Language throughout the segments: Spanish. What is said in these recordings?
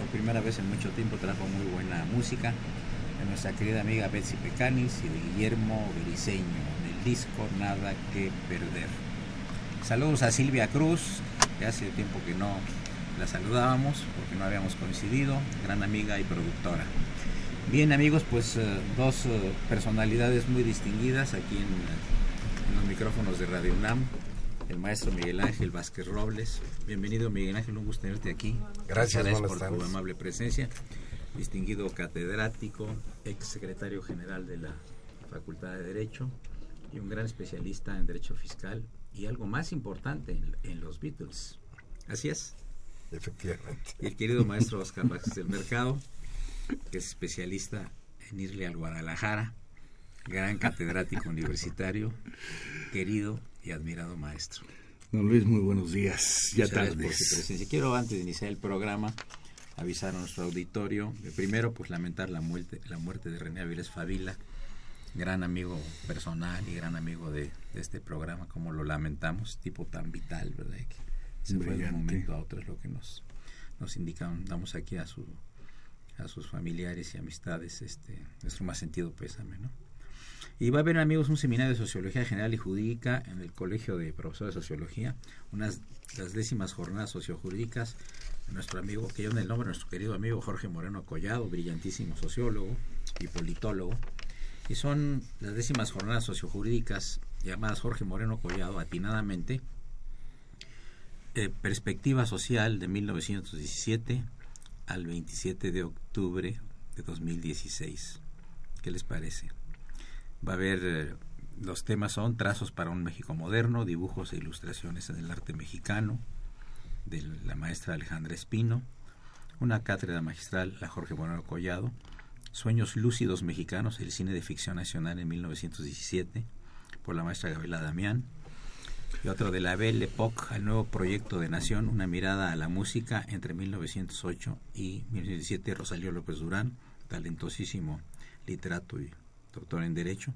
por primera vez en mucho tiempo trajo muy buena música de nuestra querida amiga Betsy Pecanis y de Guillermo Bericeño en el disco Nada que Perder. Saludos a Silvia Cruz, que hace tiempo que no la saludábamos porque no habíamos coincidido, gran amiga y productora. Bien amigos, pues eh, dos eh, personalidades muy distinguidas aquí en, en los micrófonos de Radio UNAM el maestro Miguel Ángel Vázquez Robles. Bienvenido Miguel Ángel, un gusto tenerte aquí. Gracias, por tu amable presencia. Distinguido catedrático, ex secretario general de la Facultad de Derecho y un gran especialista en Derecho Fiscal y algo más importante en, los Beatles. Así es. Efectivamente. Y el querido maestro Oscar Vázquez del Mercado, que es especialista en irle al Guadalajara, gran catedrático universitario, querido y admirado maestro. Don Luis, muy buenos días. Ya tarde. por su presencia. Quiero antes de iniciar el programa avisar a nuestro auditorio, primero pues lamentar la muerte, la muerte de René Aviles Favila, gran amigo personal y gran amigo de, este programa, como lo lamentamos, tipo tan vital, ¿verdad? Que se fue de un momento a otro, es lo que nos, nos indican. Damos aquí a, su, a sus familiares y amistades este, nuestro más sentido pésame, ¿no? Y va a haber, amigos, un seminario de Sociología General y Jurídica en el Colegio de Profesores de Sociología, unas las décimas jornadas sociojurídicas. Nuestro amigo, que yo en el nombre, nuestro querido amigo Jorge Moreno Collado, brillantísimo sociólogo y politólogo. Y son las décimas jornadas sociojurídicas llamadas Jorge Moreno Collado, atinadamente, eh, Perspectiva Social de 1917 al 27 de octubre de 2016. ¿Qué les parece? Va a haber, eh, los temas son trazos para un México moderno, dibujos e ilustraciones en el arte mexicano, de la maestra Alejandra Espino, una cátedra magistral, la Jorge Moreno Collado, Sueños lúcidos mexicanos, el cine de ficción nacional en 1917, por la maestra Gabriela Damián, y otro de la Belle Époque, al nuevo proyecto de Nación, una mirada a la música entre 1908 y 1917, Rosalío López Durán, talentosísimo literato y doctor en Derecho,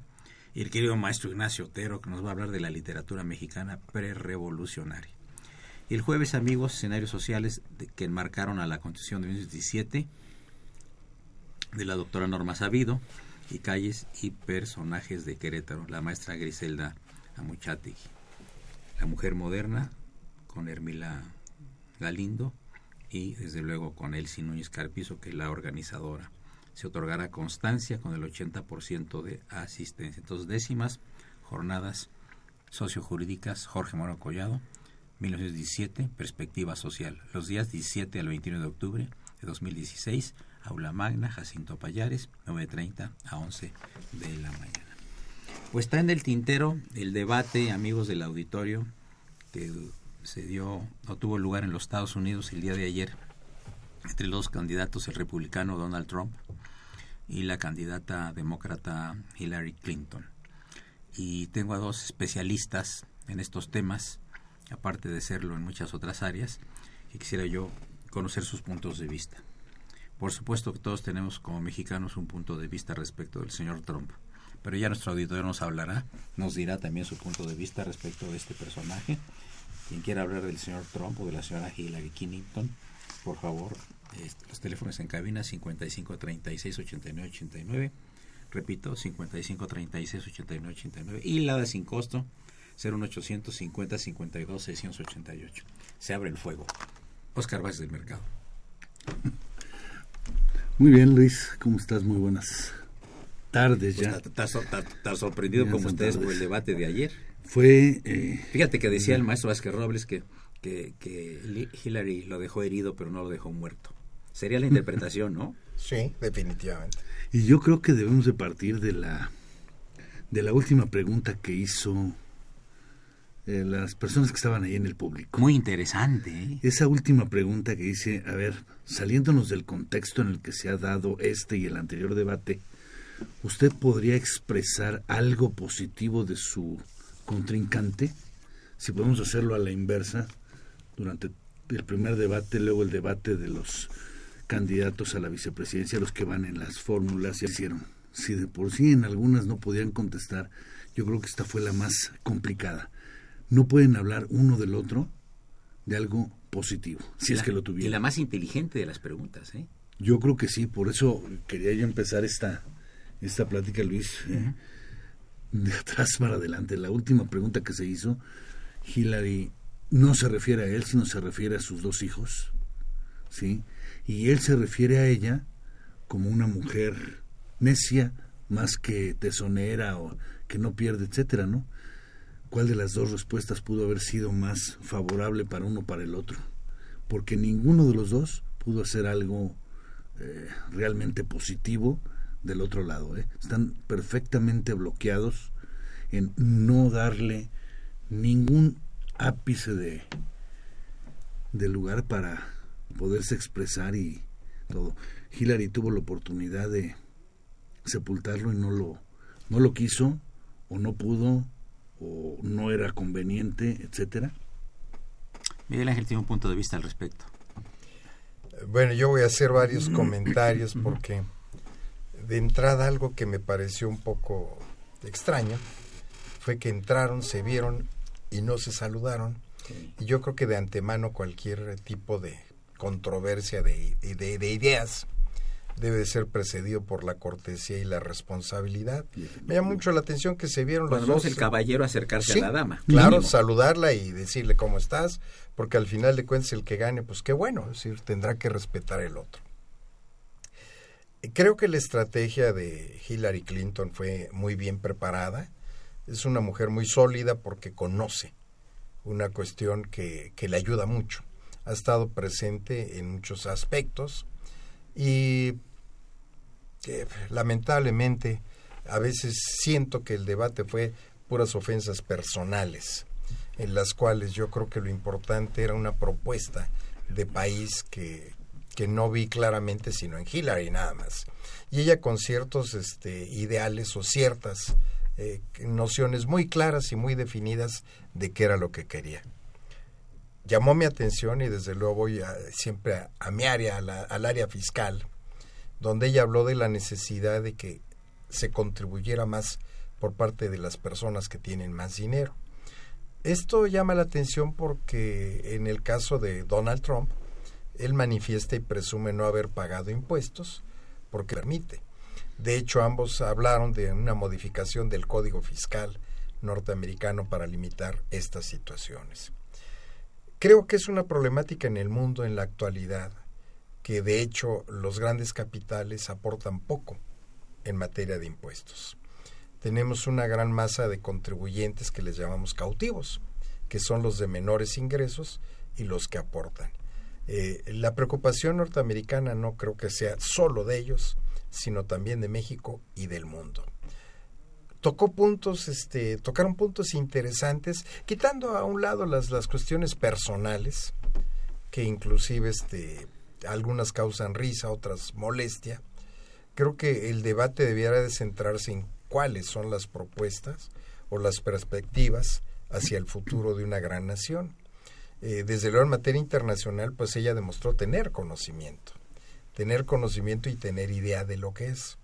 y el querido maestro Ignacio Otero, que nos va a hablar de la literatura mexicana prerevolucionaria. Y el jueves, amigos, escenarios sociales que enmarcaron a la Constitución de 1917, de la doctora Norma Sabido, y calles y personajes de Querétaro, la maestra Griselda Amuchati, la mujer moderna, con Hermila Galindo, y desde luego con Elsie Núñez Carpizo, que es la organizadora se otorgará constancia con el 80% de asistencia. Entonces, décimas jornadas sociojurídicas Jorge Moro Collado, 1917, Perspectiva Social. Los días 17 al 21 de octubre de 2016, Aula Magna, Jacinto Payares, 9.30 a 11 de la mañana. Pues está en el tintero el debate, amigos del auditorio, que se dio o tuvo lugar en los Estados Unidos el día de ayer entre los candidatos, el republicano Donald Trump y la candidata demócrata Hillary Clinton. Y tengo a dos especialistas en estos temas, aparte de serlo en muchas otras áreas, y quisiera yo conocer sus puntos de vista. Por supuesto que todos tenemos como mexicanos un punto de vista respecto del señor Trump, pero ya nuestro auditorio nos hablará, nos dirá también su punto de vista respecto de este personaje. Quien quiera hablar del señor Trump o de la señora Hillary Clinton, por favor, los teléfonos en cabina 55 36 89 89. Repito, 55 36 89 89. Y la de sin costo, 01850 52 688. Se abre el fuego. Oscar Vázquez del Mercado. Muy bien, Luis. ¿Cómo estás? Muy buenas tardes ya. Pues, ¿Estás sorprendido como ustedes por el debate de ayer? Fue... Eh, Fíjate que decía el maestro Vázquez Robles que, que, que Hillary lo dejó herido, pero no lo dejó muerto. Sería la interpretación, ¿no? Sí, definitivamente. Y yo creo que debemos de partir de la de la última pregunta que hizo eh, las personas que estaban ahí en el público. Muy interesante. ¿eh? Esa última pregunta que dice, a ver, saliéndonos del contexto en el que se ha dado este y el anterior debate, ¿usted podría expresar algo positivo de su contrincante? Si podemos hacerlo a la inversa, durante el primer debate, luego el debate de los candidatos a la vicepresidencia, los que van en las fórmulas, ya hicieron. Si de por sí en algunas no podían contestar, yo creo que esta fue la más complicada. No pueden hablar uno del otro de algo positivo, si es que lo tuvieran. Y la más inteligente de las preguntas, ¿eh? Yo creo que sí, por eso quería yo empezar esta, esta plática, Luis, eh, de atrás para adelante. La última pregunta que se hizo, Hillary no se refiere a él, sino se refiere a sus dos hijos, ¿sí? Y él se refiere a ella como una mujer necia más que tesonera o que no pierde, etcétera, ¿no? ¿Cuál de las dos respuestas pudo haber sido más favorable para uno o para el otro? Porque ninguno de los dos pudo hacer algo eh, realmente positivo del otro lado. ¿eh? Están perfectamente bloqueados en no darle ningún ápice de, de lugar para poderse expresar y todo. Hillary tuvo la oportunidad de sepultarlo y no lo, no lo quiso, o no pudo, o no era conveniente, etcétera. Miguel Ángel tiene un punto de vista al respecto. Bueno, yo voy a hacer varios comentarios porque de entrada algo que me pareció un poco extraño fue que entraron, se vieron y no se saludaron. Y yo creo que de antemano cualquier tipo de controversia de, de, ideas debe ser precedido por la cortesía y la responsabilidad. Me llama mucho la atención que se vieron los dos. el caballero acercarse a la dama. Claro, saludarla y decirle cómo estás, porque al final de cuentas el que gane, pues qué bueno, es decir, tendrá que respetar el otro. Creo que la estrategia de Hillary Clinton fue muy bien preparada. Es una mujer muy sólida porque conoce una cuestión que, que le ayuda mucho ha estado presente en muchos aspectos y lamentablemente a veces siento que el debate fue puras ofensas personales, en las cuales yo creo que lo importante era una propuesta de país que, que no vi claramente sino en Hillary nada más. Y ella con ciertos este, ideales o ciertas eh, nociones muy claras y muy definidas de qué era lo que quería llamó mi atención y desde luego voy siempre a, mi área, al área fiscal, donde ella habló de la necesidad de que se contribuyera más por parte de las personas que tienen más dinero. Esto llama la atención porque en el caso de Donald Trump, él manifiesta y presume no haber pagado impuestos porque permite. De hecho, ambos hablaron de una modificación del Código Fiscal norteamericano para limitar estas situaciones. Creo que es una problemática en el mundo en la actualidad que de hecho los grandes capitales aportan poco en materia de impuestos. Tenemos una gran masa de contribuyentes que les llamamos cautivos, que son los de menores ingresos y los que aportan. Eh, la preocupación norteamericana no creo que sea solo de ellos, sino también de México y del mundo. Tocó puntos, este, tocaron puntos interesantes, quitando a un lado las, las cuestiones personales, que inclusive este, algunas causan risa, otras molestia. Creo que el debate debiera de centrarse en cuáles son las propuestas o las perspectivas hacia el futuro de una gran nación. Eh, desde luego en materia internacional, pues ella demostró tener conocimiento, tener conocimiento y tener idea de lo que es.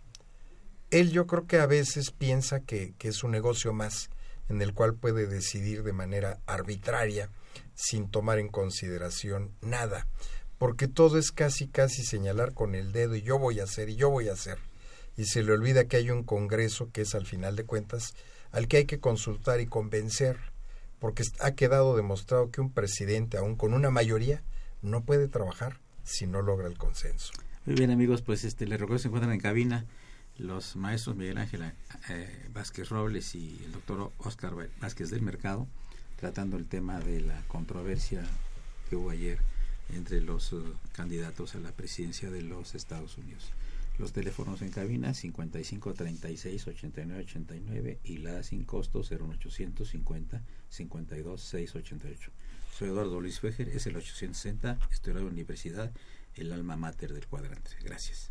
Él yo creo que a veces piensa que, que es un negocio más en el cual puede decidir de manera arbitraria sin tomar en consideración nada porque todo es casi casi señalar con el dedo y yo voy a hacer y yo voy a hacer. Y se le olvida que hay un Congreso que es al final de cuentas al que hay que consultar y convencer, porque ha quedado demostrado que un presidente, aun con una mayoría, no puede trabajar si no logra el consenso. Muy bien amigos, pues este les recuerdo se encuentran en cabina los maestros Miguel Ángel eh, Vázquez Robles y el doctor Oscar Vázquez del Mercado, tratando el tema de la controversia que hubo ayer entre los uh, candidatos a la presidencia de los Estados Unidos. Los teléfonos en cabina 55 36 89 89 y la sin costo 01850 52 688. Soy Eduardo Luis Fejer, es el 860, estoy en la universidad, el alma mater del cuadrante. Gracias.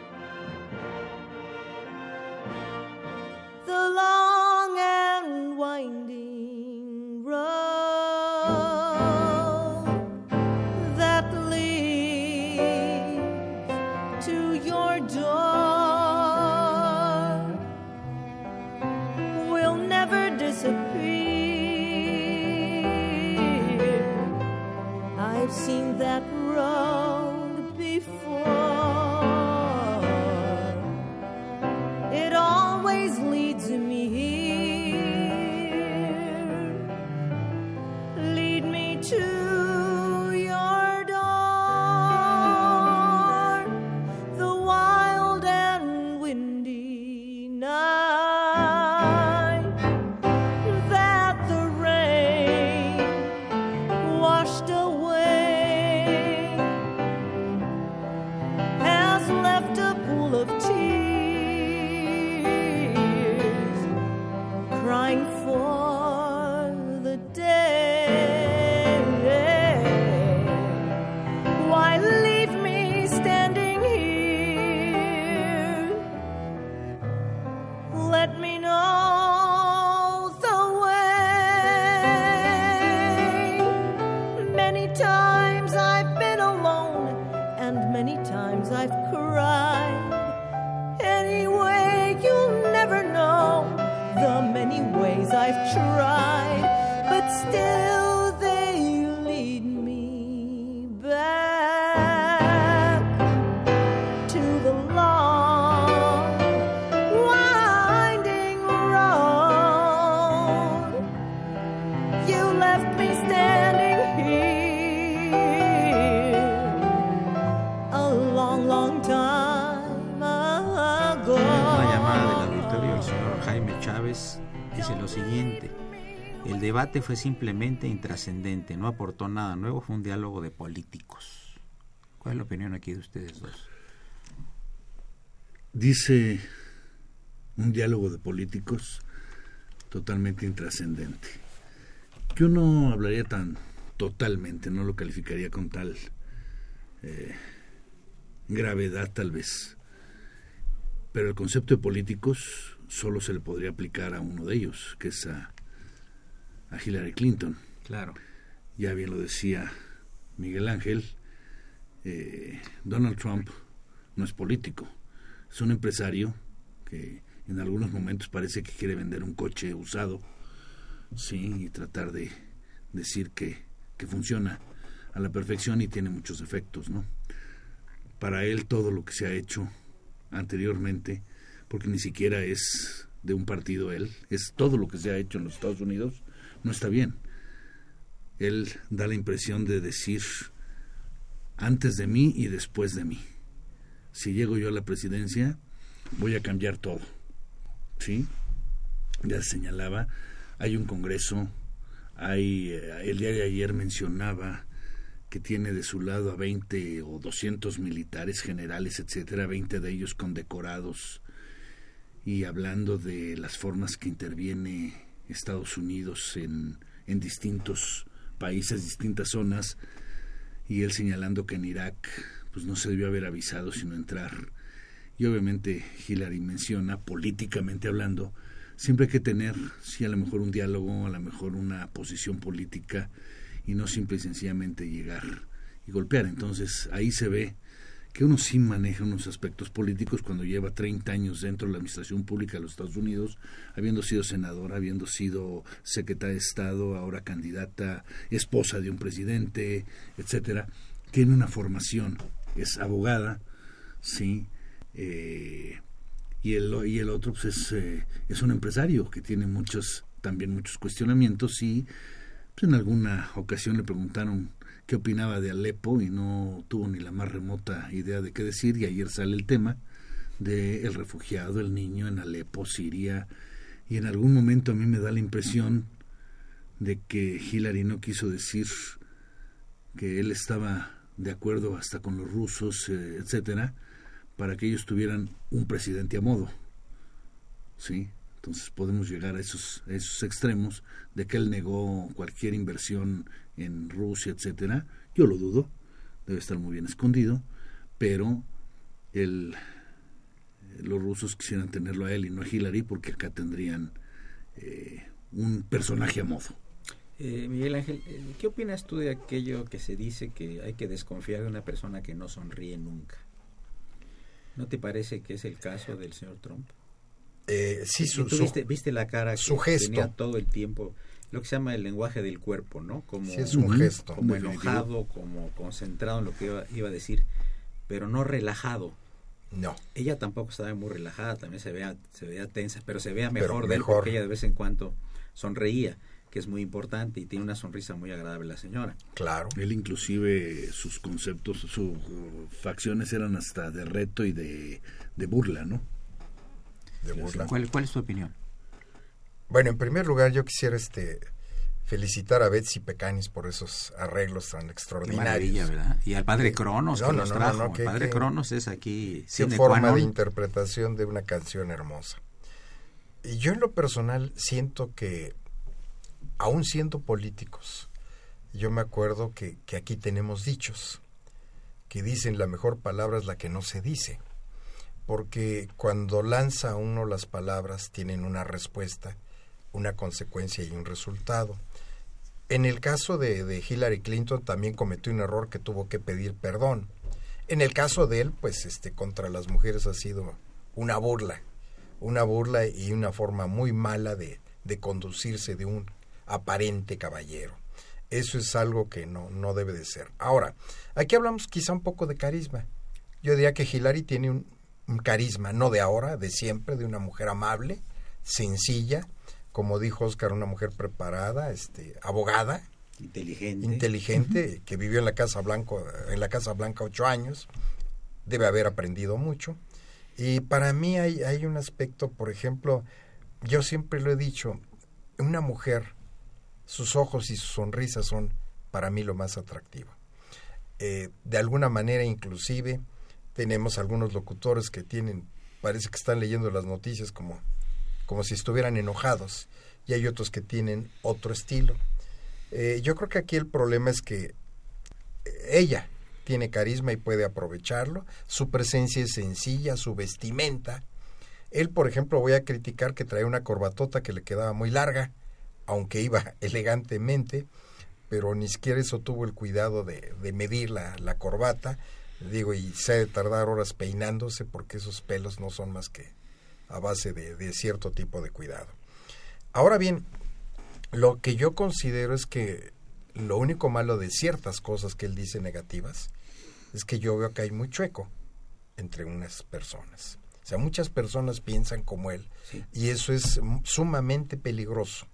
I've tried. Debate fue simplemente intrascendente, no aportó nada nuevo, fue un diálogo de políticos. ¿Cuál es la opinión aquí de ustedes dos? Dice un diálogo de políticos totalmente intrascendente. Yo no hablaría tan totalmente, no lo calificaría con tal eh, gravedad tal vez. Pero el concepto de políticos solo se le podría aplicar a uno de ellos, que es a a Hillary Clinton. Claro. Ya bien lo decía Miguel Ángel, eh, Donald Trump no es político, es un empresario que en algunos momentos parece que quiere vender un coche usado, sí, y tratar de decir que, que funciona a la perfección y tiene muchos efectos, ¿no? Para él todo lo que se ha hecho anteriormente, porque ni siquiera es de un partido él, es todo lo que se ha hecho en los Estados Unidos, no está bien. Él da la impresión de decir antes de mí y después de mí. Si llego yo a la presidencia, voy a cambiar todo. ¿Sí? Ya señalaba, hay un congreso, hay, eh, el día de ayer mencionaba que tiene de su lado a 20 o 200 militares generales, etcétera, 20 de ellos condecorados y hablando de las formas que interviene Estados Unidos en, en distintos países, distintas zonas, y él señalando que en Irak pues no se debió haber avisado sino entrar. Y obviamente Hillary menciona, políticamente hablando, siempre hay que tener, sí, a lo mejor un diálogo, a lo mejor una posición política y no simple y sencillamente llegar y golpear. Entonces ahí se ve que uno sí maneja unos aspectos políticos cuando lleva 30 años dentro de la administración pública de los Estados Unidos, habiendo sido senadora, habiendo sido secretaria de Estado, ahora candidata, esposa de un presidente, etcétera. Tiene una formación, es abogada, sí, eh, y el y el otro pues es, eh, es un empresario que tiene muchos también muchos cuestionamientos y pues, en alguna ocasión le preguntaron qué opinaba de Alepo y no tuvo ni la más remota idea de qué decir y ayer sale el tema de el refugiado, el niño en Alepo, Siria y en algún momento a mí me da la impresión de que Hillary no quiso decir que él estaba de acuerdo hasta con los rusos, eh, etcétera, para que ellos tuvieran un presidente a modo. ¿Sí? Entonces podemos llegar a esos, a esos extremos de que él negó cualquier inversión en Rusia, etcétera. Yo lo dudo, debe estar muy bien escondido, pero el, los rusos quisieran tenerlo a él y no a Hillary porque acá tendrían eh, un personaje a modo. Eh, Miguel Ángel, eh, ¿qué opinas tú de aquello que se dice que hay que desconfiar de una persona que no sonríe nunca? ¿No te parece que es el caso del señor Trump? Eh, sí, su, ¿Tú viste, viste, la cara su que gesto. tenía todo el tiempo? Lo que se llama el lenguaje del cuerpo, ¿no? Como, sí, es un gesto. Como enojado, como concentrado en lo que iba, iba, a decir, pero no relajado. No. Ella tampoco estaba muy relajada, también se veía, se veía tensa, pero se veía mejor pero de él porque ella de vez en cuando sonreía que es muy importante y tiene una sonrisa muy agradable la señora. Claro. Él inclusive sus conceptos, sus facciones eran hasta de reto y de, de burla, ¿no? De burla. ¿Cuál, ¿Cuál, es tu opinión? Bueno, en primer lugar yo quisiera este felicitar a Betsy Pecanis por esos arreglos tan extraordinarios. Qué maravilla, ¿verdad? Y al padre Cronos no, que no, trajo. no, que, el padre que, Cronos es aquí qué forma de interpretación de una canción hermosa. Y yo en lo personal siento que aún siendo políticos, yo me acuerdo que, que, aquí tenemos dichos que dicen la mejor palabra es la que no se dice, porque cuando lanza uno las palabras tienen una respuesta, una consecuencia y un resultado. En el caso de, de Hillary Clinton también cometió un error que tuvo que pedir perdón. En el caso de él, pues este contra las mujeres ha sido una burla, una burla y una forma muy mala de, de conducirse de un aparente caballero. Eso es algo que no, no debe de ser. Ahora, aquí hablamos quizá un poco de carisma. Yo diría que Hillary tiene un, un carisma, no de ahora, de siempre, de una mujer amable, sencilla, como dijo Oscar, una mujer preparada, este, abogada, inteligente, inteligente que vivió en la Casa Blanca, en la Casa Blanca ocho años, debe haber aprendido mucho. Y para mí hay, hay un aspecto, por ejemplo, yo siempre lo he dicho, una mujer sus ojos y su sonrisa son para mí lo más atractivo. Eh, de alguna manera inclusive tenemos algunos locutores que tienen, parece que están leyendo las noticias como, como si estuvieran enojados y hay otros que tienen otro estilo. Eh, yo creo que aquí el problema es que ella tiene carisma y puede aprovecharlo, su presencia es sencilla, su vestimenta. Él, por ejemplo, voy a criticar que trae una corbatota que le quedaba muy larga, aunque iba elegantemente, pero ni siquiera eso tuvo el cuidado de, de medir la corbata, digo, y se ha de tardar horas peinándose porque esos pelos no son más que a base de, de cierto tipo de cuidado. Ahora bien, lo que yo considero es que lo único malo de ciertas cosas que él dice negativas es que yo veo que hay muy chueco entre unas personas. O sea, muchas personas piensan como él y eso es sumamente peligroso.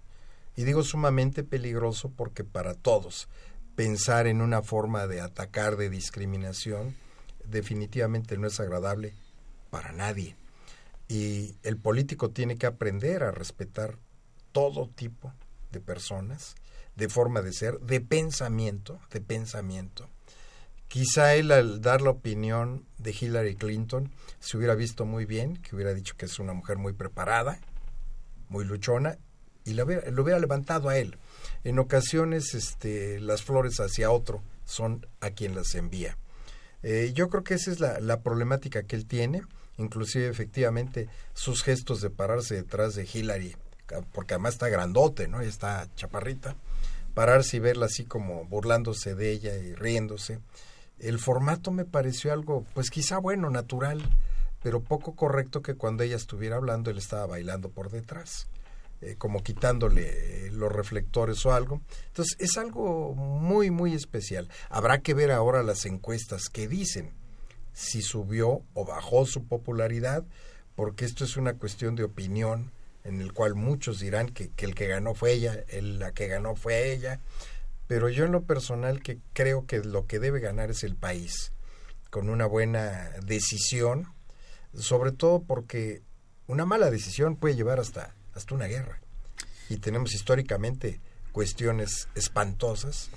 Y digo sumamente peligroso porque para todos pensar en una forma de atacar, de discriminación, definitivamente no es agradable para nadie. Y el político tiene que aprender a respetar todo tipo de personas, de forma de ser, de pensamiento, de pensamiento. Quizá él al dar la opinión de Hillary Clinton se hubiera visto muy bien, que hubiera dicho que es una mujer muy preparada, muy luchona, y lo hubiera, lo hubiera levantado a él. En ocasiones este, las flores hacia otro son a quien las envía. Eh, yo creo que esa es la, la problemática que él tiene, inclusive efectivamente sus gestos de pararse detrás de Hillary porque además está grandote, ¿no? Está chaparrita, pararse y verla así como burlándose de ella y riéndose. El formato me pareció algo, pues quizá bueno, natural, pero poco correcto que cuando ella estuviera hablando él estaba bailando por detrás, eh, como quitándole los reflectores o algo. Entonces es algo muy, muy especial. Habrá que ver ahora las encuestas que dicen si subió o bajó su popularidad, porque esto es una cuestión de opinión en el cual muchos dirán que, el que ganó fue ella, el, la que ganó fue ella, pero yo en lo personal que creo que lo que debe ganar es el país, con una buena decisión, sobre todo porque una mala decisión puede llevar hasta, hasta una guerra. Y tenemos históricamente cuestiones espantosas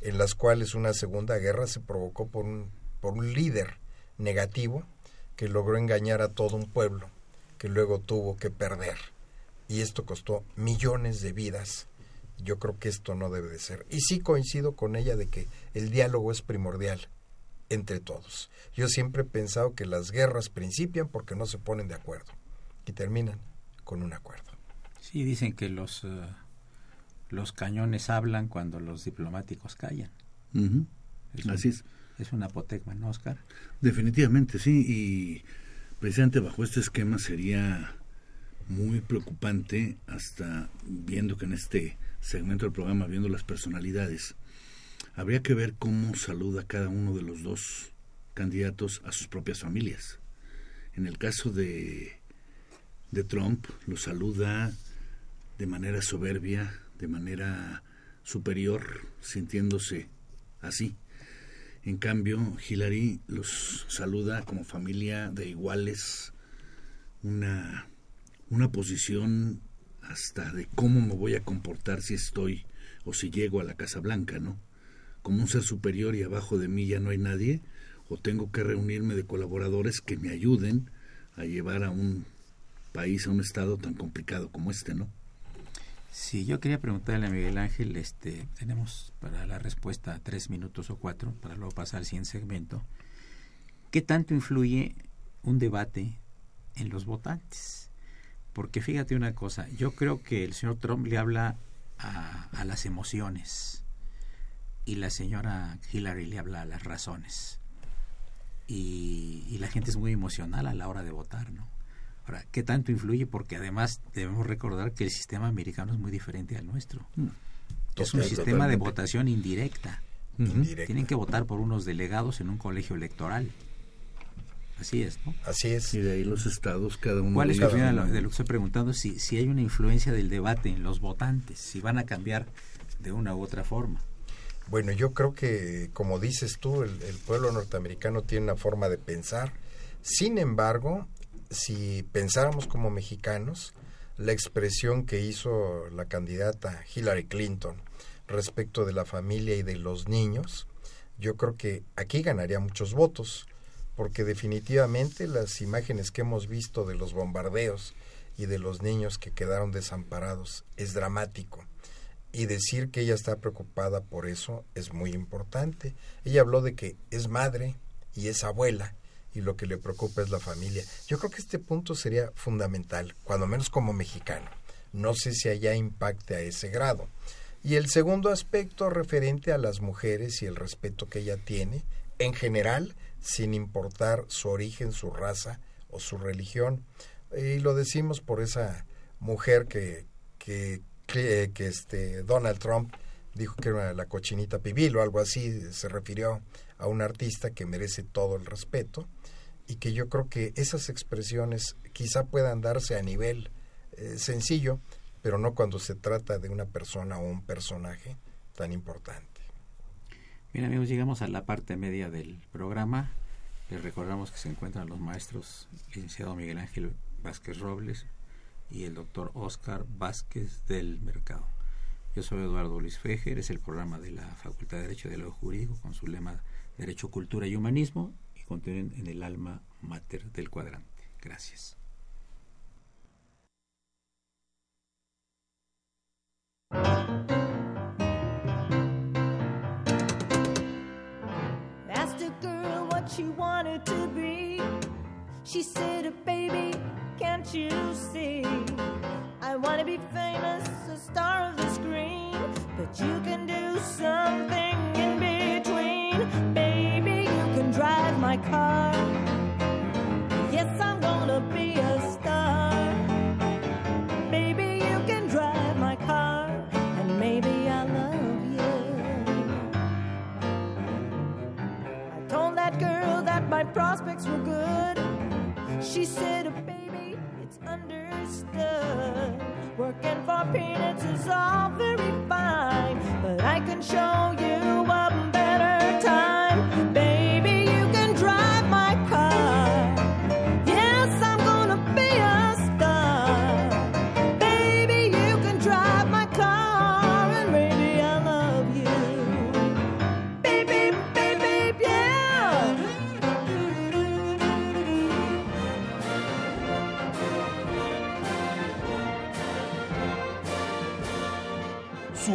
en las cuales una segunda guerra se provocó por un, por un líder negativo que logró engañar a todo un pueblo que luego tuvo que perder y esto costó millones de vidas. Yo creo que esto no debe de ser. Y sí coincido con ella de que el diálogo es primordial entre todos. Yo siempre he pensado que las guerras principian porque no se ponen de acuerdo y terminan con un acuerdo. Sí, dicen que los, eh, los cañones hablan cuando los diplomáticos callan. Así es. Es un apotegma, ¿no, Oscar? Definitivamente, sí. Y precisamente bajo este esquema sería muy preocupante hasta viendo que en este segmento del programa, viendo las personalidades, habría que ver cómo saluda cada uno de los dos candidatos a sus propias familias. En el caso de, de Trump, lo saluda de manera soberbia, de manera superior, sintiéndose así. En cambio, Hillary los saluda como familia de iguales, una una posición hasta de cómo me voy a comportar si estoy o si llego a la Casa Blanca, ¿no? Como un ser superior y abajo de mí ya no hay nadie, o tengo que reunirme de colaboradores que me ayuden a llevar a un país, a un estado tan complicado como este, ¿no? Sí, yo quería preguntarle a Miguel Ángel, este, tenemos para la respuesta tres minutos o cuatro, para luego pasar al segmento. ¿Qué tanto influye un debate en los votantes? Porque fíjate una cosa, yo creo que el señor Trump le habla a, las emociones y la señora Hillary le habla a las razones. Y, la gente es muy emocional a la hora de votar, ¿no? Ahora, ¿qué tanto influye? Porque además debemos recordar que el sistema americano es muy diferente al nuestro. Mm. Es un sistema de votación indirecta. Tienen que votar por unos delegados en un colegio electoral. Así es, ¿no? Así es. Y de ahí los estados, cada uno. ¿Cuál es la de, de lo que estoy preguntando? Si, si hay una influencia del debate en los votantes, si van a cambiar de una u otra forma. Bueno, yo creo que, como dices tú, el, el pueblo norteamericano tiene una forma de pensar. Sin embargo, si pensáramos como mexicanos, la expresión que hizo la candidata Hillary Clinton respecto de la familia y de los niños, yo creo que aquí ganaría muchos votos porque definitivamente las imágenes que hemos visto de los bombardeos y de los niños que quedaron desamparados es dramático. Y decir que ella está preocupada por eso es muy importante. Ella habló de que es madre y es abuela y lo que le preocupa es la familia. Yo creo que este punto sería fundamental, cuando menos como mexicano. No sé si allá impacte a ese grado. Y el segundo aspecto referente a las mujeres y el respeto que ella tiene, en general, sin importar su origen, su raza o su religión. Y lo decimos por esa mujer que, que, que, este Donald Trump dijo que era la cochinita pibil o algo así, se refirió a un artista que merece todo el respeto y que yo creo que esas expresiones quizá puedan darse a nivel eh, sencillo, pero no cuando se trata de una persona o un personaje tan importante. Bien amigos, llegamos a la parte media del programa. Les recordamos que se encuentran los maestros licenciado Miguel Ángel Vázquez Robles y el doctor Oscar Vázquez del Mercado. Yo soy Eduardo Luis Fejer, es el programa de la Facultad de Derecho de lo Jurídico con su lema Derecho, Cultura y Humanismo contienen en el alma mater del cuadrante. Gracias. Asked a girl what she wanted to be. She said, Baby, can't you see? I want to be famous, a star of the screen. But you can do something Yes, I'm gonna be a star. Baby, you can drive my car. And maybe I love you. I told that girl that my prospects were good. She said, Baby, it's understood. Working for peanuts is all very fine, but I can show you a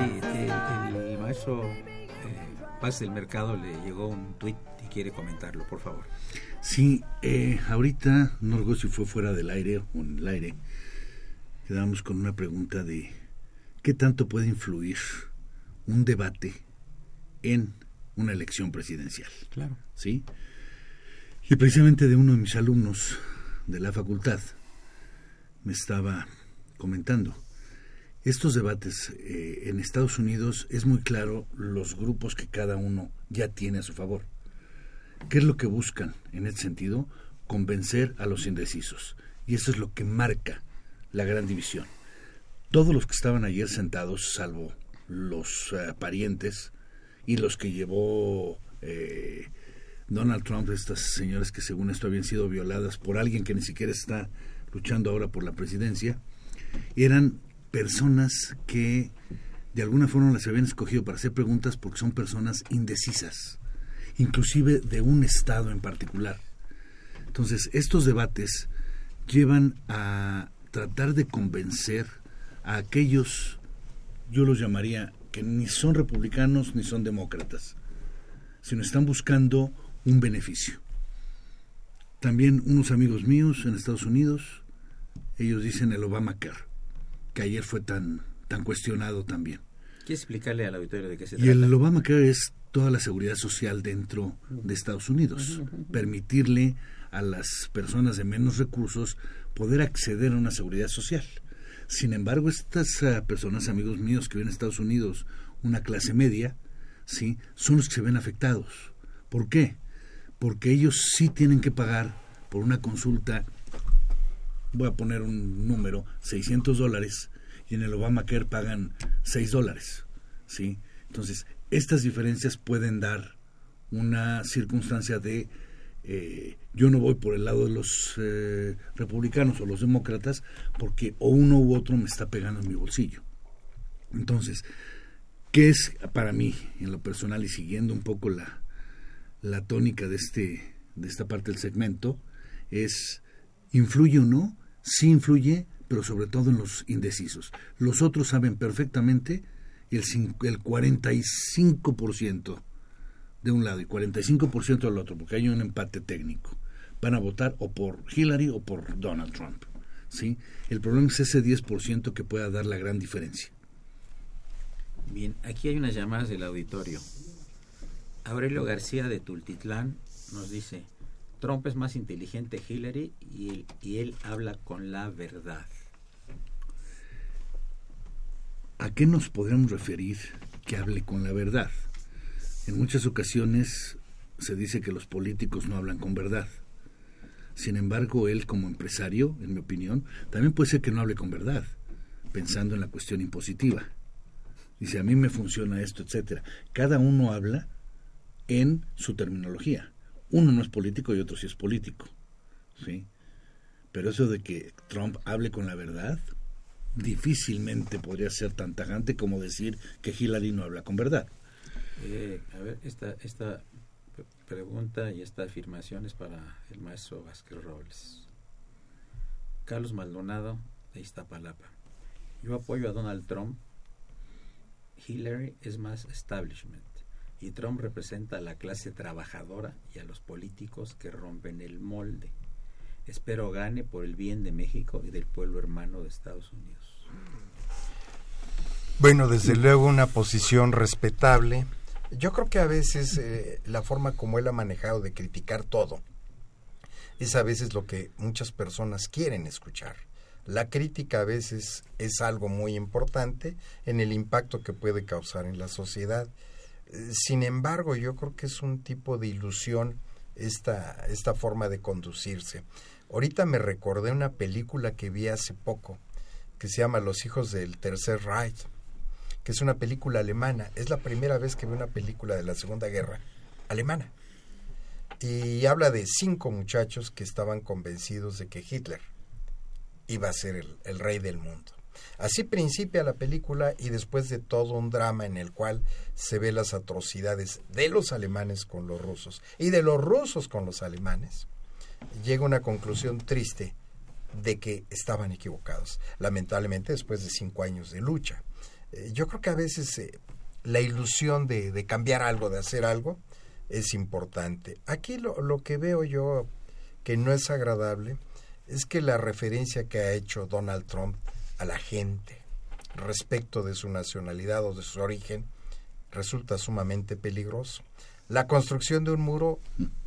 Sí, eh, el maestro eh, Paz del Mercado le llegó un tuit y quiere comentarlo, por favor. Sí, eh, ahorita, no recuerdo si fue fuera del aire o en el aire, quedamos con una pregunta de qué tanto puede influir un debate en una elección presidencial. Claro. ¿sí? Y precisamente de uno de mis alumnos de la facultad me estaba comentando. Estos debates eh, en Estados Unidos es muy claro los grupos que cada uno ya tiene a su favor. ¿Qué es lo que buscan en ese sentido? Convencer a los indecisos. Y eso es lo que marca la gran división. Todos los que estaban ayer sentados, salvo los eh, parientes y los que llevó eh, Donald Trump, estas señoras que según esto habían sido violadas por alguien que ni siquiera está luchando ahora por la presidencia, eran personas que de alguna forma las habían escogido para hacer preguntas porque son personas indecisas, inclusive de un estado en particular. Entonces, estos debates llevan a tratar de convencer a aquellos, yo los llamaría, que ni son republicanos ni son demócratas, sino están buscando un beneficio. También unos amigos míos en Estados Unidos, ellos dicen el Obamacare, que ayer fue tan, tan cuestionado también. ¿Quieres explicarle al auditorio de qué se Y trata? el Obamacare es toda la seguridad social dentro de Estados Unidos, permitirle a las personas de menos recursos poder acceder a una seguridad social. Sin embargo, estas eh, personas, amigos míos que viven en Estados Unidos, una clase media, sí, son los que se ven afectados. ¿Por qué? Porque ellos sí tienen que pagar por una consulta, voy a poner un número, 600 dólares, y en el Obamacare pagan 6 dólares, ¿sí? Entonces, estas diferencias pueden dar una circunstancia de eh, yo no voy por el lado de los eh, republicanos o los demócratas porque o uno u otro me está pegando en mi bolsillo. Entonces, ¿qué es para mí, en lo personal y siguiendo un poco la, la tónica de, este, de esta parte del segmento, es, ¿influye o no? Sí influye, pero sobre todo en los indecisos. Los otros saben perfectamente el, el 45% de un lado y 45% del otro, porque hay un empate técnico. Van a votar o por Hillary o por Donald Trump. ¿sí? El problema es ese 10% que pueda dar la gran diferencia. Bien, aquí hay unas llamadas del auditorio. Aurelio García de Tultitlán nos dice, Trump es más inteligente Hillary y él, y él habla con la verdad. ¿A qué nos podemos referir que hable con la verdad? En muchas ocasiones se dice que los políticos no hablan con verdad. Sin embargo, él como empresario, en mi opinión, también puede ser que no hable con verdad, pensando en la cuestión impositiva. Dice, a mí me funciona esto, etcétera. Cada uno habla en su terminología. Uno no es político y otro sí es político. ¿sí? Pero eso de que Trump hable con la verdad, difícilmente podría ser tan tajante como decir que Hillary no habla con verdad. Eh, a ver, esta, esta pregunta y esta afirmación es para el maestro Vázquez Robles. Carlos Maldonado, de Iztapalapa. Yo apoyo a Donald Trump. Hillary es más establishment y Trump representa a la clase trabajadora y a los políticos que rompen el molde. Espero gane por el bien de México y del pueblo hermano de Estados Unidos. Bueno, desde luego una posición respetable. Yo creo que a veces eh, la forma como él ha manejado de criticar todo es a veces lo que muchas personas quieren escuchar. La crítica a veces es algo muy importante en el impacto que puede causar en la sociedad. Sin embargo, yo creo que es un tipo de ilusión esta, esta forma de conducirse. Ahorita me recordé una película que vi hace poco, que se llama Los hijos del tercer Reich, que es una película alemana. Es la primera vez que veo una película de la Segunda Guerra alemana. Y habla de cinco muchachos que estaban convencidos de que Hitler iba a ser el, el rey del mundo. Así principia la película y después de todo un drama en el cual se ve las atrocidades de los alemanes con los rusos y de los rusos con los alemanes, llega una conclusión triste de que estaban equivocados, lamentablemente después de cinco años de lucha. Eh, yo creo que a veces eh, la ilusión de, de, cambiar algo, de hacer algo, es importante. Aquí lo, lo que veo yo que no es agradable es que la referencia que ha hecho Donald Trump a la gente respecto de su nacionalidad o de su origen resulta sumamente peligroso. La construcción de un muro,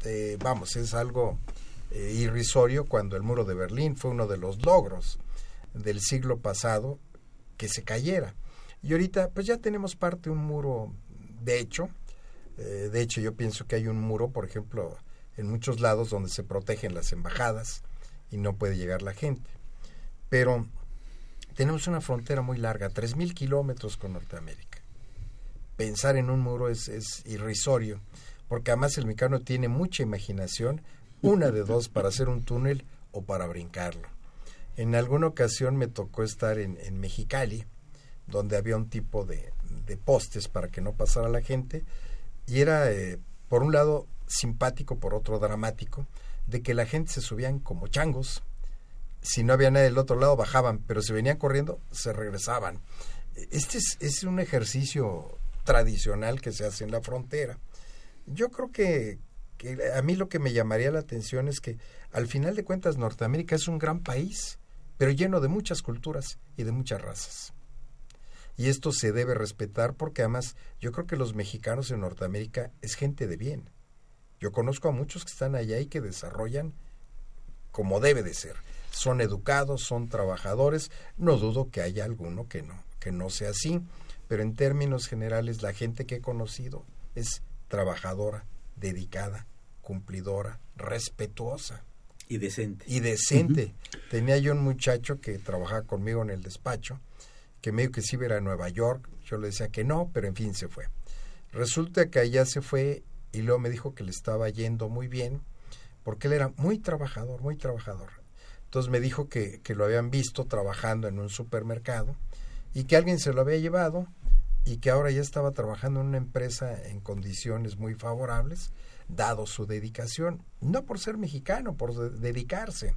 eh, vamos, es algo eh, irrisorio cuando el muro de Berlín fue uno de los logros del siglo pasado que se cayera. Y ahorita pues ya tenemos parte de un muro de hecho. Eh, de hecho yo pienso que hay un muro, por ejemplo, en muchos lados donde se protegen las embajadas y no puede llegar la gente. Pero tenemos una frontera muy larga, 3.000 kilómetros con Norteamérica. Pensar en un muro es, irrisorio, porque además el mexicano tiene mucha imaginación, una de dos para hacer un túnel o para brincarlo. En alguna ocasión me tocó estar en, en Mexicali, donde había un tipo de, de, postes para que no pasara la gente, y era, eh, por un lado, simpático, por otro, dramático, de que la gente se subían como changos, si no había nadie del otro lado, bajaban, pero si venían corriendo, se regresaban. Este es, un ejercicio tradicional que se hace en la frontera. Yo creo que, que, a mí lo que me llamaría la atención es que al final de cuentas Norteamérica es un gran país, pero lleno de muchas culturas y de muchas razas. Y esto se debe respetar porque además yo creo que los mexicanos en Norteamérica es gente de bien. Yo conozco a muchos que están allá y que desarrollan como debe de ser son educados, son trabajadores, no dudo que haya alguno que no, que no sea así, pero en términos generales la gente que he conocido es trabajadora, dedicada, cumplidora, respetuosa. Y decente. Y decente. Uh -huh. Tenía yo un muchacho que trabajaba conmigo en el despacho, que medio que sí iba a Nueva York, yo le decía que no, pero en fin se fue. Resulta que allá se fue y luego me dijo que le estaba yendo muy bien, porque él era muy trabajador, muy trabajador. Entonces me dijo que, que lo habían visto trabajando en un supermercado y que alguien se lo había llevado y que ahora ya estaba trabajando en una empresa en condiciones muy favorables, dado su dedicación, no por ser mexicano, por de- dedicarse.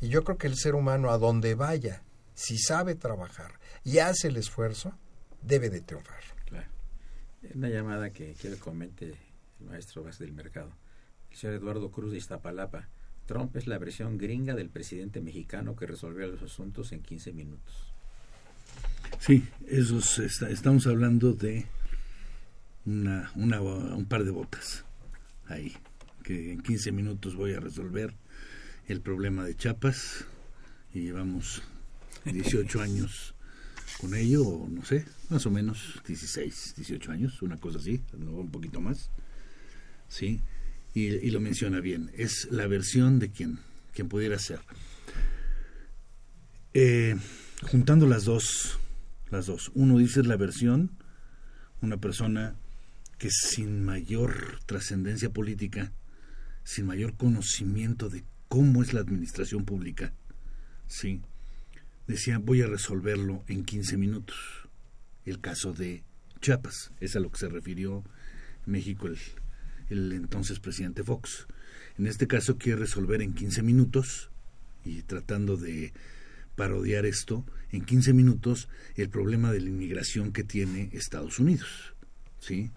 Y yo creo que el ser humano a donde vaya, si sabe trabajar y hace el esfuerzo, debe de triunfar. Claro. Una llamada que quiero comente el maestro Vázquez del Mercado. El señor Eduardo Cruz de Iztapalapa. Trump es la versión gringa del presidente mexicano que resolvió los asuntos en 15 minutos. Sí, esos, está- estamos hablando de una, una, un par de botas ahí, que en 15 minutos voy a resolver el problema de Chiapas y llevamos 18 años con ello, o no sé, más o menos 16, 18 años, una cosa así, un poquito más, sí, y, lo menciona bien, es la versión de quien, quien pudiera ser. Eh, juntando las dos, las dos. Uno dice la versión, una persona que sin mayor trascendencia política, sin mayor conocimiento de cómo es la administración pública, sí, decía voy a resolverlo en 15 minutos. El caso de Chiapas, es a lo que se refirió México el, el entonces presidente Fox. En este caso quiere resolver en 15 minutos y tratando de parodiar esto en 15 minutos el problema de la inmigración que tiene Estados Unidos. ¿sí?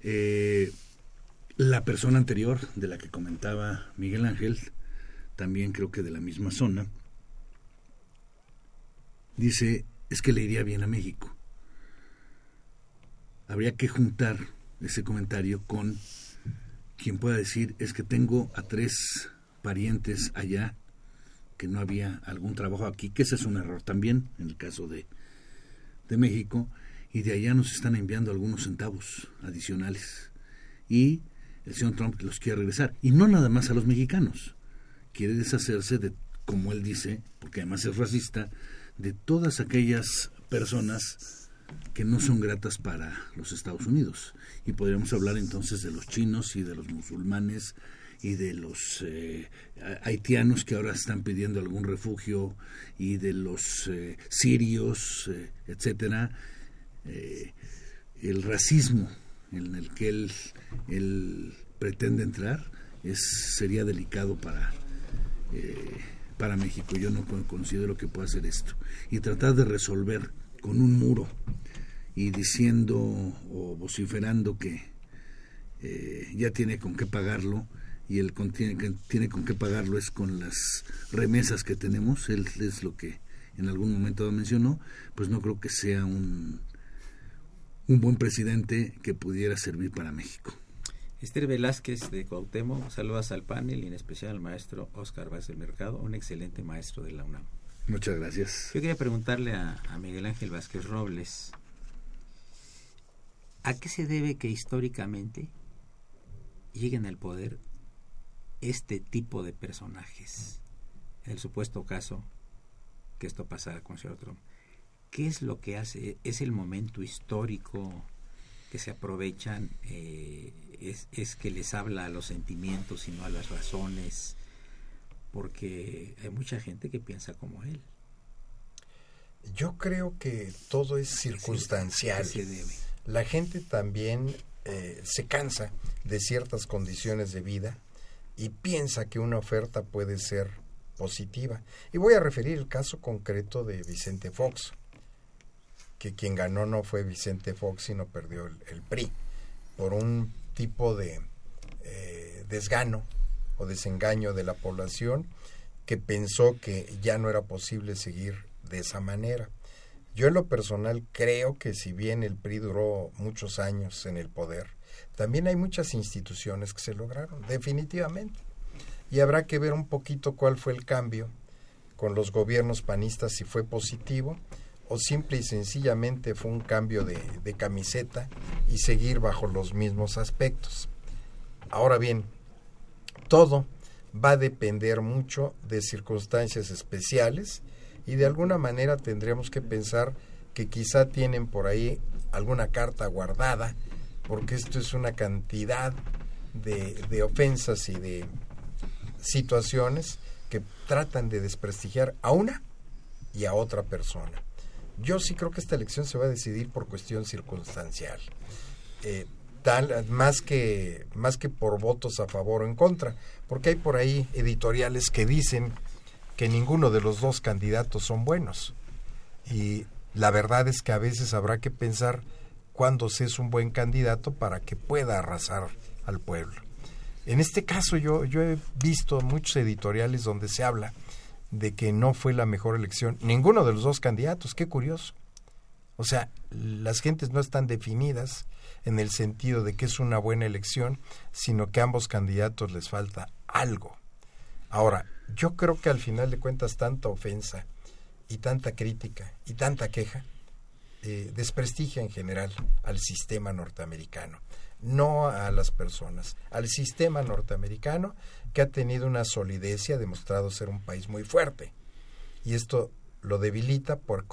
Eh, la persona anterior de la que comentaba Miguel Ángel, también creo que de la misma zona, dice, es que le iría bien a México. Habría que juntar ese comentario con quien pueda decir, es que tengo a tres parientes allá que no había algún trabajo aquí, que ese es un error también en el caso de, de México, y de allá nos están enviando algunos centavos adicionales. Y el señor Trump los quiere regresar. Y no nada más a los mexicanos. Quiere deshacerse de, como él dice, porque además es racista, de todas aquellas personas que no son gratas para los Estados Unidos. Y podríamos hablar entonces de los chinos y de los musulmanes y de los eh, haitianos que ahora están pidiendo algún refugio y de los eh, sirios, eh, etcétera, el racismo en el que él, él pretende entrar es sería delicado para para México. Yo no considero que pueda hacer esto y tratar de resolver con un muro y diciendo o vociferando que ya tiene con qué pagarlo y el que tiene con qué pagarlo es con las remesas que tenemos, él es lo que en algún momento mencionó, pues no creo que sea un, un buen presidente que pudiera servir para México. Esther Velázquez de Cuauhtémoc, saludas al panel y en especial al maestro Oscar Vázquez Mercado, un excelente maestro de la UNAM. Muchas gracias. Yo quería preguntarle a, Miguel Ángel Vázquez Robles, ¿a qué se debe que históricamente lleguen al poder este tipo de personajes. El supuesto caso que esto pasara con el señor Trump. ¿Qué es lo que hace? ¿Es el momento histórico que se aprovechan? Eh, es, ¿Es que les habla a los sentimientos y no a las razones? Porque hay mucha gente que piensa como él. Yo creo que todo es circunstancial. Debe? La gente también eh, se cansa de ciertas condiciones de vida y piensa que una oferta puede ser positiva. Y voy a referir el caso concreto de Vicente Fox, que quien ganó no fue Vicente Fox, sino perdió el, el PRI, por un tipo de eh, desgano o desengaño de la población que pensó que ya no era posible seguir de esa manera. Yo en lo personal creo que si bien el PRI duró muchos años en el poder, también hay muchas instituciones que se lograron, definitivamente. Y habrá que ver un poquito cuál fue el cambio con los gobiernos panistas, si fue positivo o simple y sencillamente fue un cambio de, de camiseta y seguir bajo los mismos aspectos. Ahora bien, todo va a depender mucho de circunstancias especiales y de alguna manera tendremos que pensar que quizá tienen por ahí alguna carta guardada porque esto es una cantidad de, de ofensas y de situaciones que tratan de desprestigiar a una y a otra persona. Yo sí creo que esta elección se va a decidir por cuestión circunstancial, eh, tal, más, que, más que por votos a favor o en contra, porque hay por ahí editoriales que dicen que ninguno de los dos candidatos son buenos. Y la verdad es que a veces habrá que pensar cuándo se es un buen candidato para que pueda arrasar al pueblo. En este caso yo, yo he visto muchos editoriales donde se habla de que no fue la mejor elección ninguno de los dos candidatos, qué curioso. O sea, las gentes no están definidas en el sentido de que es una buena elección, sino que a ambos candidatos les falta algo. Ahora, yo creo que al final de cuentas tanta ofensa y tanta crítica y tanta queja eh, desprestigia en general al sistema norteamericano, no a las personas, al sistema norteamericano que ha tenido una solidez y ha demostrado ser un país muy fuerte. Y esto lo debilita por,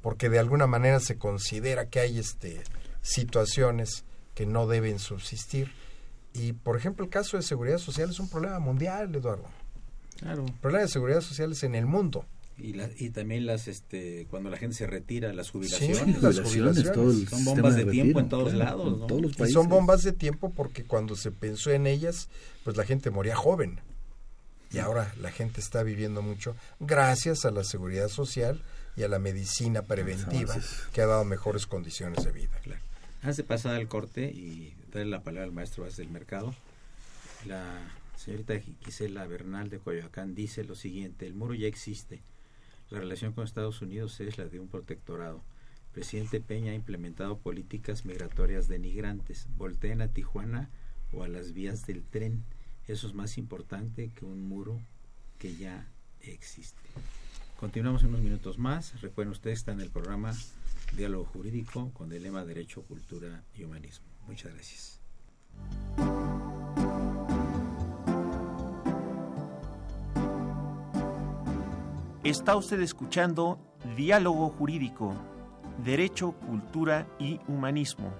porque de alguna manera se considera que hay este, situaciones que no deben subsistir. Y, por ejemplo, el caso de seguridad social es un problema mundial, Eduardo. Claro. El problema de seguridad social es en el mundo. Y, la, y también las este cuando la gente se retira las Sí, jubilaciones las jubilaciones, todo el Son bombas de tiempo en todos claro, lados, en ¿no? todos los Y son bombas de tiempo porque cuando se pensó en ellas, pues la gente moría joven. Y ahora la gente está viviendo mucho gracias a la seguridad social y a la medicina preventiva que ha dado mejores condiciones de vida. Claro. De pasar al corte y darle la palabra al maestro Vaz del Mercado, la señorita Gisela Bernal de Coyoacán dice lo siguiente, el muro ya existe, la relación con Estados Unidos es la de un protectorado. El presidente Peña ha implementado políticas migratorias denigrantes, volteen a Tijuana o a las vías del tren, eso es más importante que un muro que ya existe. Continuamos en unos minutos más. Recuerden ustedes, está en el programa Diálogo Jurídico con el lema Derecho, Cultura y Humanismo. Muchas gracias. Está usted escuchando Diálogo Jurídico, Derecho, Cultura y Humanismo.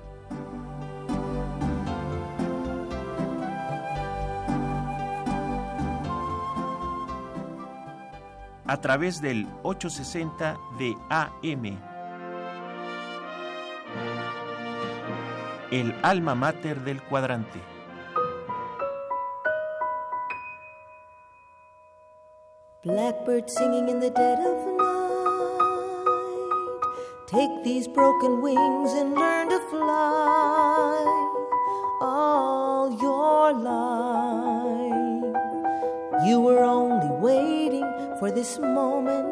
A través del 860 de AM. El alma mater del cuadrante. Blackbird singing in the dead of night. Take these broken wings and learn to fly all your life. You were only waiting for this moment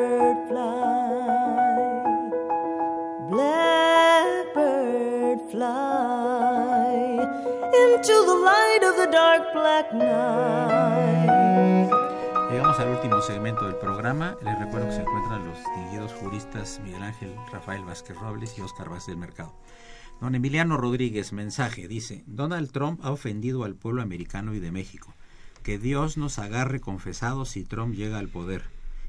black night. Llegamos al último segmento del programa. Les recuerdo que se encuentran los distinguidos juristas Miguel Ángel Rafael Vázquez Robles y Óscar Vázquez del Mercado. Don Emiliano Rodríguez, mensaje, dice, Donald Trump ha ofendido al pueblo americano y de México. Que Dios nos agarre confesados si Trump llega al poder.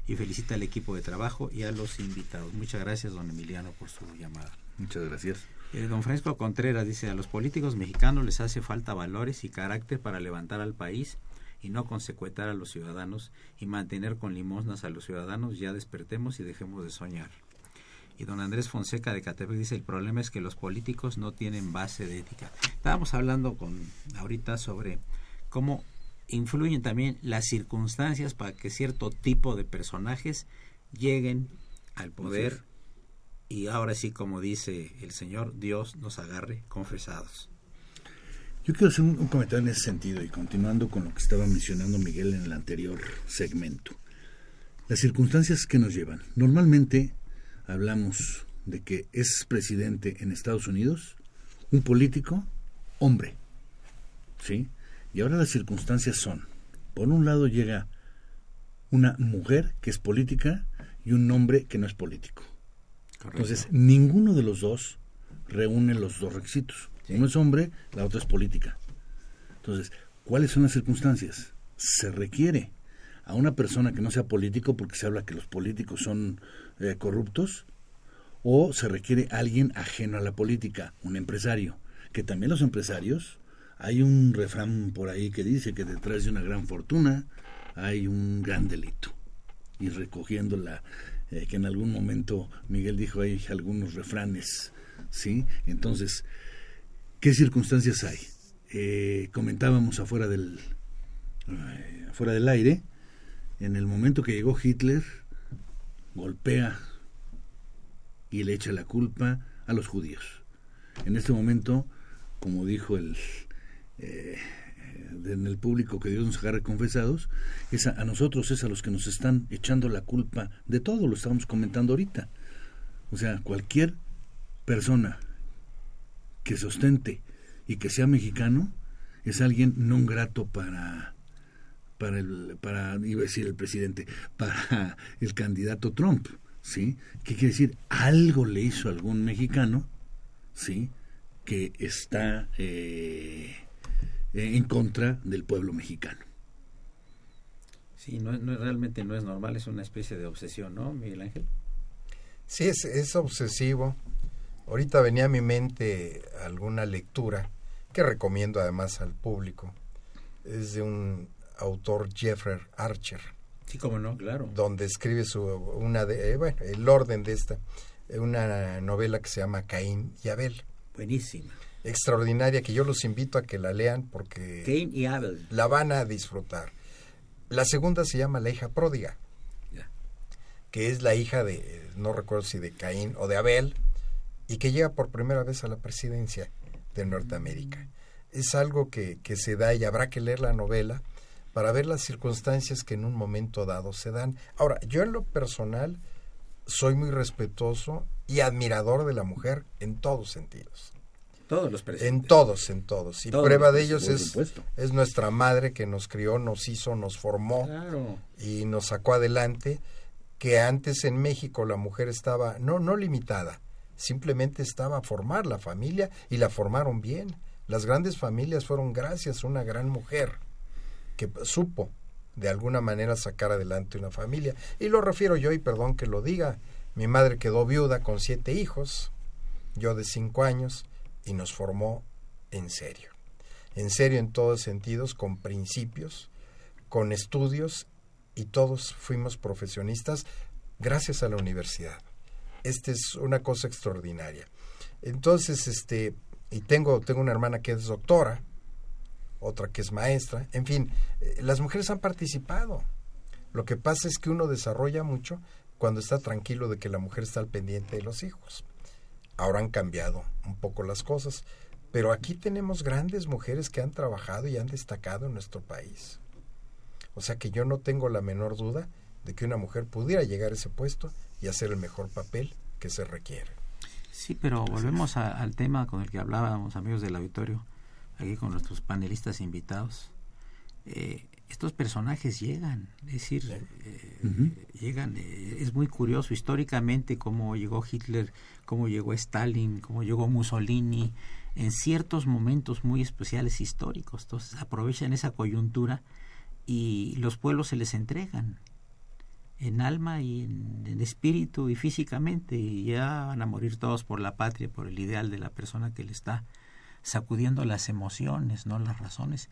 Y felicita al equipo de trabajo y a los invitados. Muchas gracias, don Emiliano, por su llamada. Muchas gracias. Eh, don Francisco Contreras dice, a los políticos mexicanos les hace falta valores y carácter para levantar al país y no consecuetar a los ciudadanos y mantener con limosnas a los ciudadanos, ya despertemos y dejemos de soñar. Y don Andrés Fonseca de Catepec dice, el problema es que los políticos no tienen base de ética. Estábamos hablando con ahorita sobre cómo influyen también las circunstancias para que cierto tipo de personajes lleguen al poder y ahora sí, como dice el Señor, Dios nos agarre confesados. Yo quiero hacer un, comentario en ese sentido y continuando con lo que estaba mencionando Miguel en el anterior segmento. Las circunstancias que nos llevan. Normalmente hablamos de que es presidente en Estados Unidos un político hombre. ¿Sí? Y ahora las circunstancias son, por un lado llega una mujer que es política y un hombre que no es político. Entonces, ninguno de los dos reúne los dos requisitos. Uno es hombre, la otra es política. Entonces, ¿cuáles son las circunstancias? Se requiere a una persona que no sea político, porque se habla que los políticos son eh, corruptos, o se requiere alguien ajeno a la política, un empresario, que también los empresarios, hay un refrán por ahí que dice que detrás de una gran fortuna hay un gran delito. Y recogiendo la, eh, que en algún momento Miguel dijo hay algunos refranes, ¿sí? Entonces, ¿qué circunstancias hay? Eh, comentábamos afuera del, eh, afuera del aire, en el momento que llegó Hitler, golpea y le echa la culpa a los judíos. En este momento, como dijo el en el público que Dios nos agarre confesados, es a, nosotros es a los que nos están echando la culpa de todo, lo estamos comentando ahorita. O sea, cualquier persona que se ostente y que sea mexicano es alguien no grato para para el para iba a decir el presidente, para el candidato Trump, ¿sí? ¿Qué quiere decir? Algo le hizo algún mexicano, ¿sí? que está eh, en contra del pueblo mexicano. Sí, no, no, realmente no es normal, es una especie de obsesión, ¿no, Miguel Ángel? Sí, es, es obsesivo. Ahorita venía a mi mente alguna lectura que recomiendo además al público. Es de un autor Jeffrey Archer. Sí, como no, claro. Donde escribe su, una de, eh, bueno, el orden de esta, una novela que se llama Caín y Abel. Buenísima. Extraordinaria, que yo los invito a que la lean porque Cain y Abel. la van a disfrutar. La segunda se llama La hija pródiga, que es la hija de, no recuerdo si de Caín o de Abel, y que llega por primera vez a la presidencia de Norteamérica. Es algo que, que se da y habrá que leer la novela para ver las circunstancias que en un momento dado se dan. Ahora, yo en lo personal soy muy respetuoso y admirador de la mujer en todos sentidos. Todos los En todos, en todos. Y Todos, prueba de ellos es, es nuestra madre que nos crió, nos hizo, nos formó Claro. y nos sacó adelante, que antes en México la mujer estaba, no, no limitada, simplemente estaba a formar la familia y la formaron bien. Las grandes familias fueron gracias a una gran mujer que supo de alguna manera sacar adelante una familia. Y lo refiero yo, y perdón que lo diga, mi madre quedó viuda con siete hijos, yo de cinco años, y nos formó en serio. En serio en todos sentidos, con principios, con estudios, y todos fuimos profesionistas gracias a la universidad. Esta es una cosa extraordinaria. Entonces, este, y tengo, tengo una hermana que es doctora, otra que es maestra, en fin, eh, las mujeres han participado. Lo que pasa es que uno desarrolla mucho cuando está tranquilo de que la mujer está al pendiente de los hijos. Ahora han cambiado un poco las cosas, pero aquí tenemos grandes mujeres que han trabajado y han destacado en nuestro país. O sea que yo no tengo la menor duda de que una mujer pudiera llegar a ese puesto y hacer el mejor papel que se requiere. Sí, pero volvemos a- al tema con el que hablábamos, amigos del auditorio, aquí con nuestros panelistas invitados. Eh, estos personajes llegan, es decir, eh, llegan, eh, es muy curioso históricamente cómo llegó Hitler, cómo llegó Stalin, cómo llegó Mussolini, en ciertos momentos muy especiales históricos. Entonces aprovechan esa coyuntura y los pueblos se les entregan en alma y en, en espíritu y físicamente y ya van a morir todos por la patria, por el ideal de la persona que le está sacudiendo las emociones, no las razones.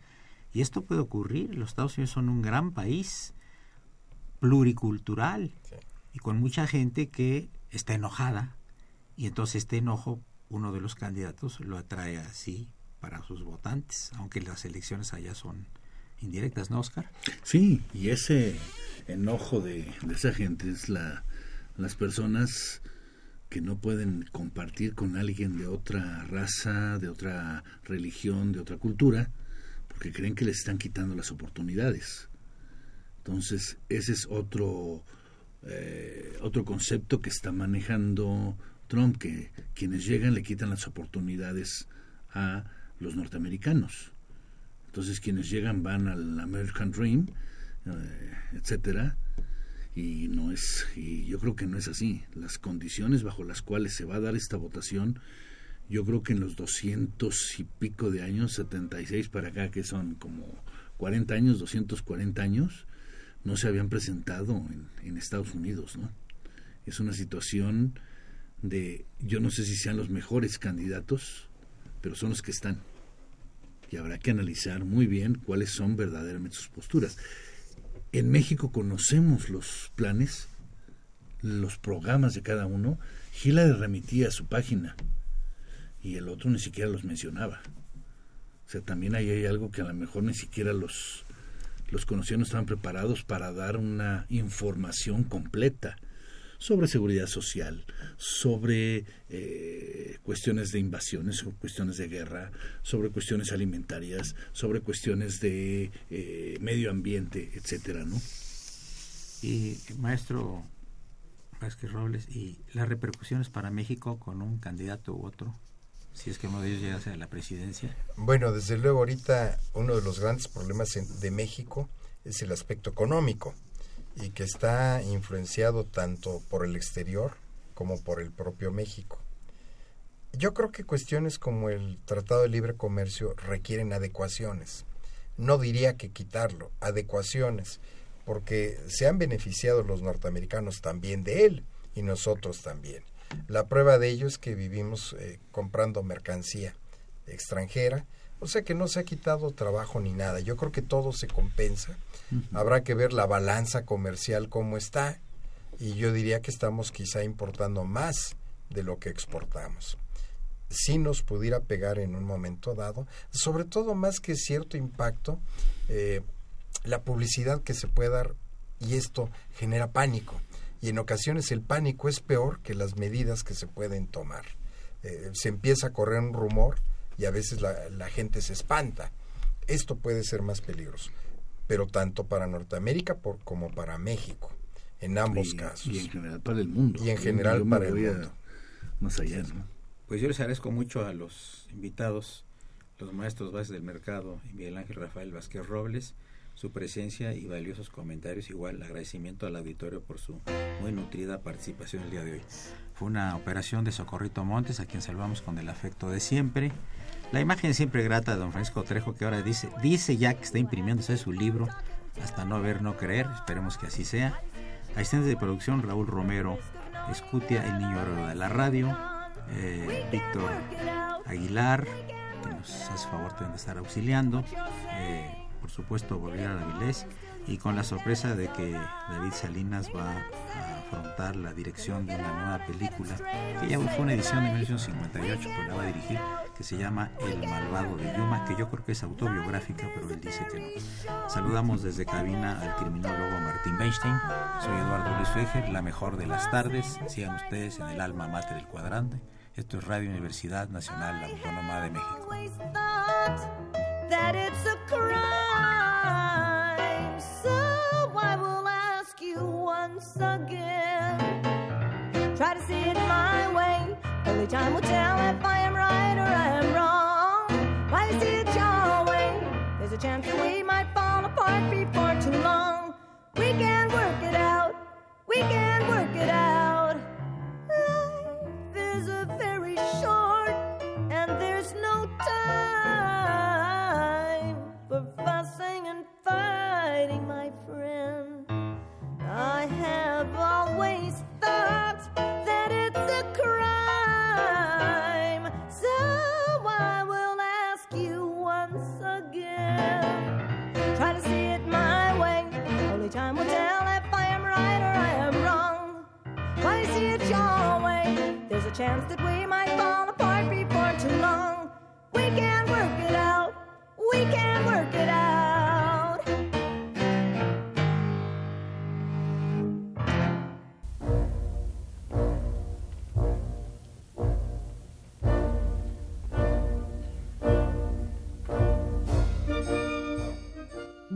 Y esto puede ocurrir. Los Estados Unidos son un gran país pluricultural y con mucha gente que está enojada y entonces este enojo uno de los candidatos lo atrae así para sus votantes, aunque las elecciones allá son indirectas, ¿no, Oscar? Sí, y ese enojo de, de esa gente es la, las personas que no pueden compartir con alguien de otra raza, de otra religión, de otra cultura, porque creen que les están quitando las oportunidades. Entonces, ese es otro, eh, otro concepto que está manejando Trump, que quienes llegan le quitan las oportunidades a los norteamericanos. Entonces quienes llegan van al American Dream eh, etcétera y no es y yo creo que no es así las condiciones bajo las cuales se va a dar esta votación yo creo que en los doscientos y pico de años 76 para acá que son como 40 años 240 años no se habían presentado en, Estados Unidos no es una situación de yo no sé si sean los mejores candidatos pero son los que están. Y habrá que analizar muy bien cuáles son verdaderamente sus posturas. En México conocemos los planes, los programas de cada uno. Hillary remitía a su página y el otro ni siquiera los mencionaba. O sea, también ahí hay algo que a lo mejor ni siquiera los, los conocidos no estaban preparados para dar una información completa sobre seguridad social, sobre eh, cuestiones de invasiones, sobre cuestiones de guerra, sobre cuestiones alimentarias, sobre cuestiones de eh, medio ambiente, etcétera, ¿no? Y maestro Vázquez Robles, ¿y las repercusiones para México con un candidato u otro? Si es que uno de ellos llegase a la presidencia. Bueno, desde luego ahorita uno de los grandes problemas de México es el aspecto económico y que está influenciado tanto por el exterior como por el propio México. Yo creo que cuestiones como el Tratado de Libre Comercio requieren adecuaciones. No diría que quitarlo, adecuaciones, porque se han beneficiado los norteamericanos también de él y nosotros también. La prueba de ello es que vivimos eh, comprando mercancía extranjera, o sea que no se ha quitado trabajo ni nada. Yo creo que todo se compensa. Habrá que ver la balanza comercial cómo está y yo diría que estamos quizá importando más de lo que exportamos. Si nos pudiera pegar en un momento dado, sobre todo más que cierto impacto, eh, la publicidad que se puede dar y esto genera pánico. Y en ocasiones el pánico es peor que las medidas que se pueden tomar. Eh, se empieza a correr un rumor y a veces la, la gente se espanta. Esto puede ser más peligroso, pero tanto para Norteamérica por, como para México, en ambos y, casos. y en general para el mundo. Y en general para el mundo. Más allá, ¿no? Pues yo les agradezco mucho a los invitados, los maestros bases del mercado y Miguel Ángel Rafael Vázquez Robles, su presencia y valiosos comentarios. Igual agradecimiento al auditorio por su muy nutrida participación el día de hoy. Fue una operación de Socorrito Montes, a quien salvamos con el afecto de siempre. La imagen siempre grata de don Francisco Trejo, que ahora dice, dice ya que está imprimiéndose su libro, hasta no ver, no creer, esperemos que así sea. Asistentes de producción, Raúl Romero, Escutia, el niño héroe de la radio, eh, Víctor Aguilar, que nos hace favor de estar auxiliando, eh, por supuesto volver a Avilés, y con la sorpresa de que David Salinas va a afrontar la dirección de una nueva película, que ya fue una edición de 1958, pero la va a dirigir, que se llama El Malvado de Yuma, que yo creo que es autobiográfica, pero él dice que no. Saludamos desde cabina al criminólogo Martín Weinstein, soy Eduardo Luis Fejer, la mejor de las tardes, sigan ustedes en el alma mater del cuadrante. Esto es Radio Universidad Nacional Autónoma de México. That it's a crime. So I will ask you once again. Try to see it my way. Only time will tell if I am right or I am wrong. Why you see it your way? There's a chance that we might fall apart before too long. We can